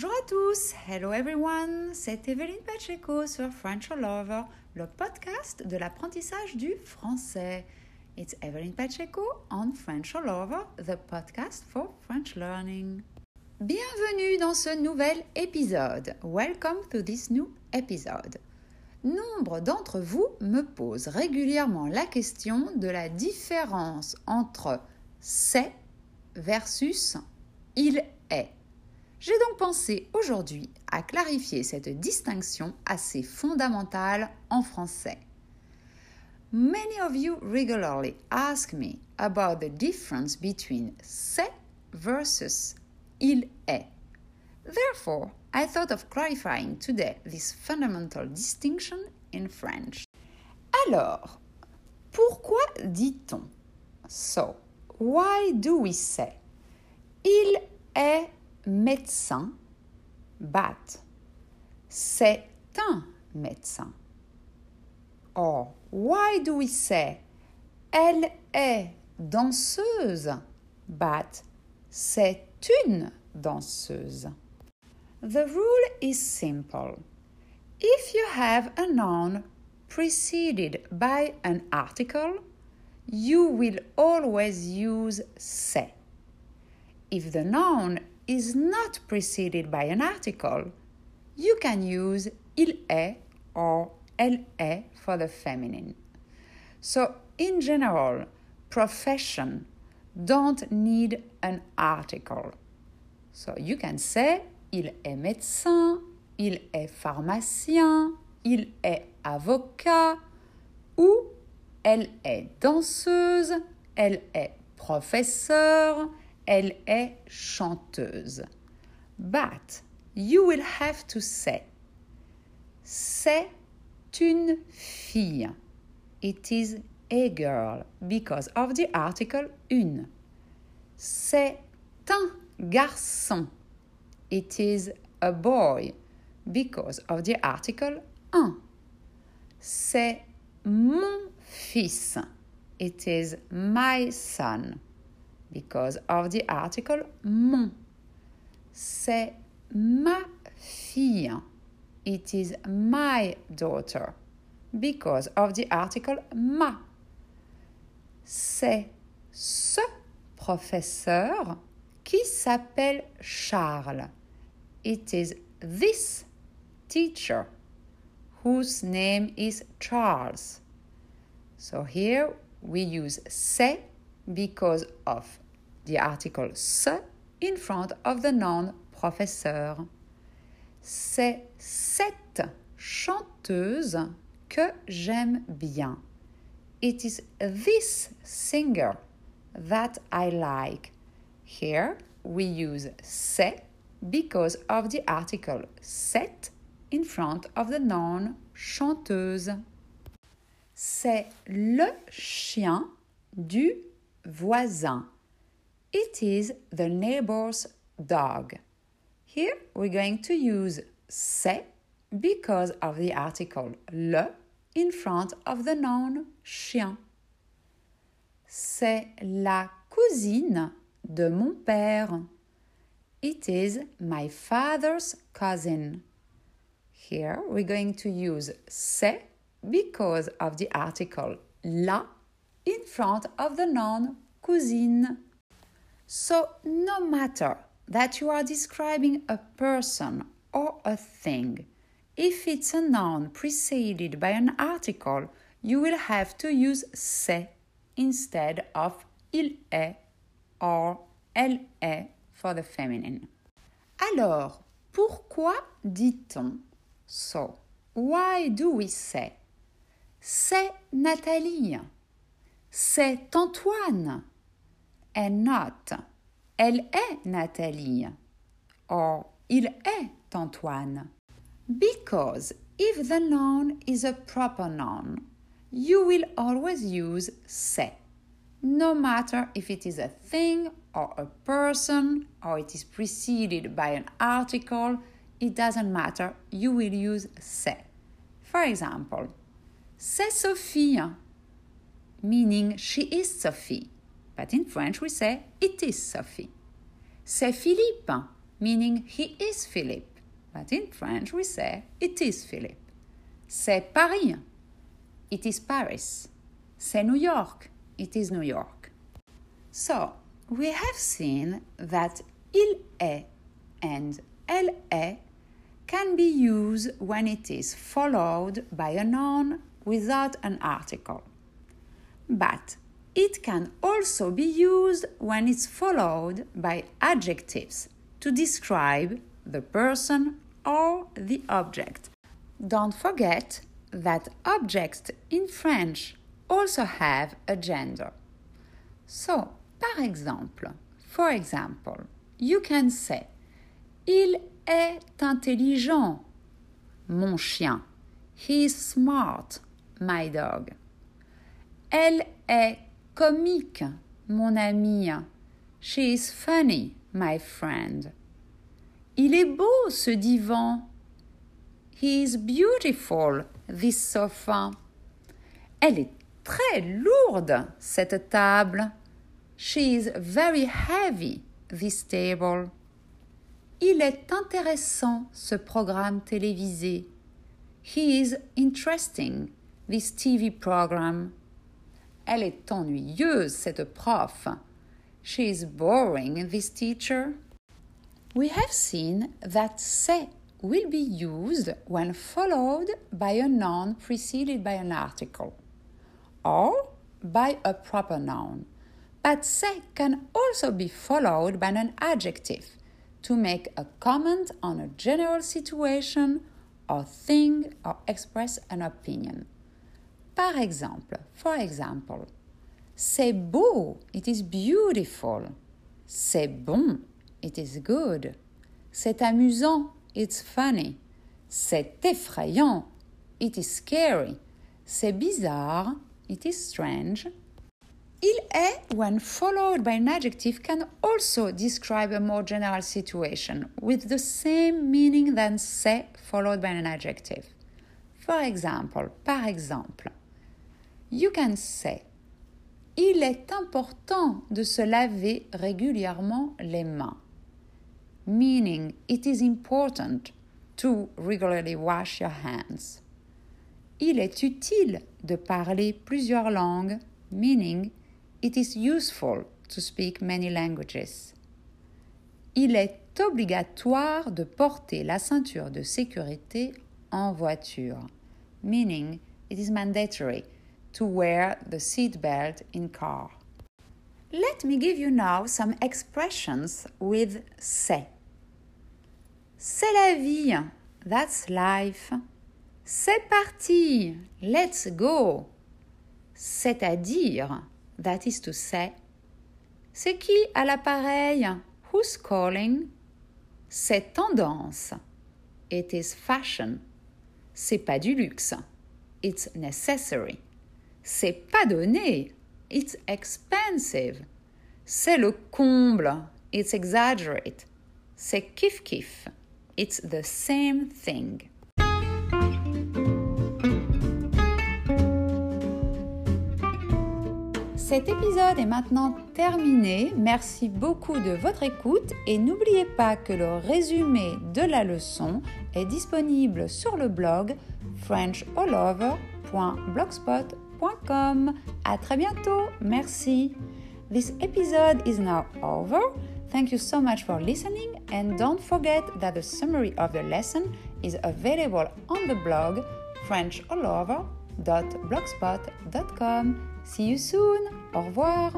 Bonjour à tous, hello everyone, c'est Evelyne Pacheco sur French All Over, le podcast de l'apprentissage du français. It's Evelyn Pacheco on French All Over, the podcast for French learning. Bienvenue dans ce nouvel épisode. Welcome to this new episode. Nombre d'entre vous me posent régulièrement la question de la différence entre c'est versus il est. J'ai donc pensé aujourd'hui à clarifier cette distinction assez fondamentale en français. Many of you regularly ask me about the difference between c'est versus il est. Therefore, I thought of clarifying today this fundamental distinction in French. Alors, pourquoi dit-on? So, why do we say Il est médecin, but c'est un médecin. Or, why do we say Elle est danseuse, but c'est une danseuse? The rule is simple. If you have a noun preceded by an article, you will always use c'est. If the noun is not preceded by an article, you can use il est or elle est for the feminine. So, in general, profession don't need an article. So, you can say il est médecin, il est pharmacien, il est avocat ou elle est danseuse, elle est professeur, elle est chanteuse. But you will have to say c'est une fille. It is a girl because of the article une. C'est un garçon. It is a boy because of the article un. C'est mon fils. It is my son because of the article mon. C'est ma fille. It is my daughter because of the article ma. C'est ce professeur qui s'appelle Charles. It is this teacher whose name is Charles. So here we use c'est because of the article ce in front of the noun professeur. C'est cette chanteuse que j'aime bien. It is this singer that I like. Here we use c'est because of the article cette in front of the noun chanteuse. C'est le chien du voisin. It is the neighbor's dog. Here we're going to use c'est because of the article le in front of the noun chien. C'est la cousine de mon père. It is my father's cousin. Here we're going to use c'est because of the article la in front of the noun cousine. So, no matter that you are describing a person or a thing, if it's a noun preceded by an article, you will have to use c'est instead of il est or elle est for the feminine. Alors, pourquoi dit-on so? Why do we say? C'est Nathalie. C'est Antoine. And not. Elle est Nathalie. Or, il est Antoine. Because if the noun is a proper noun, you will always use c'est. No matter if it is a thing or a person or it is preceded by an article, it doesn't matter, you will use c'est. For example, c'est Sophie, meaning she is Sophie. But in French we say it is Sophie. C'est Philippe, meaning he is Philippe. But in French, we say it is Philippe. C'est Paris. It is Paris. C'est New York. It is New York. So, we have seen that il est and elle est can be used when it is followed by a noun without an article. But it can also be used when it's followed by adjectives to describe the person or the object. Don't forget that objects in French also have a gender. So, par exemple, for example, you can say Il est intelligent, mon chien. He is smart, my dog. Elle est comique, mon ami. She is funny, my friend. Il est beau ce divan. He is beautiful, this sofa. Elle est très lourde, cette table. She is very heavy, this table. Il est intéressant, ce programme télévisé. He is interesting, this TV program. Elle est ennuyeuse, cette prof. She is boring, this teacher. We have seen that c'est will be used when followed by a noun preceded by an article or by a proper noun. But c'est can also be followed by an adjective to make a comment on a general situation or thing or express an opinion. Par exemple, for example, c'est beau, it is beautiful. C'est bon, it is good. C'est amusant, it's funny. C'est effrayant, it is scary. C'est bizarre, it is strange. Il est, when followed by an adjective, can also describe a more general situation with the same meaning than c'est followed by an adjective. For example, par exemple, you can say Il est important de se laver régulièrement les mains meaning it is important to regularly wash your hands. Il est utile de parler plusieurs langues, meaning it is useful to speak many languages. Il est obligatoire de porter la ceinture de sécurité en voiture, meaning it is mandatory to wear the seat belt in car. Let me give you now some expressions with c'est. C'est la vie. That's life. C'est parti. Let's go. C'est-à-dire, that is to say. C'est qui à l'appareil? Who's calling? C'est tendance. It is fashion. C'est pas du luxe. It's necessary. C'est pas donné. It's expensive. C'est le comble. It's exaggerate. C'est kiff kiff. It's the same thing. Cet épisode est maintenant terminé. Merci beaucoup de votre écoute et n'oubliez pas que le résumé de la leçon est disponible sur le blog frenchalover.blogspot.com. À très bientôt. Merci. This episode is now over. Thank you so much for listening, and don't forget that the summary of the lesson is available on the blog frenchallover.blogspot.com. See you soon! Au revoir!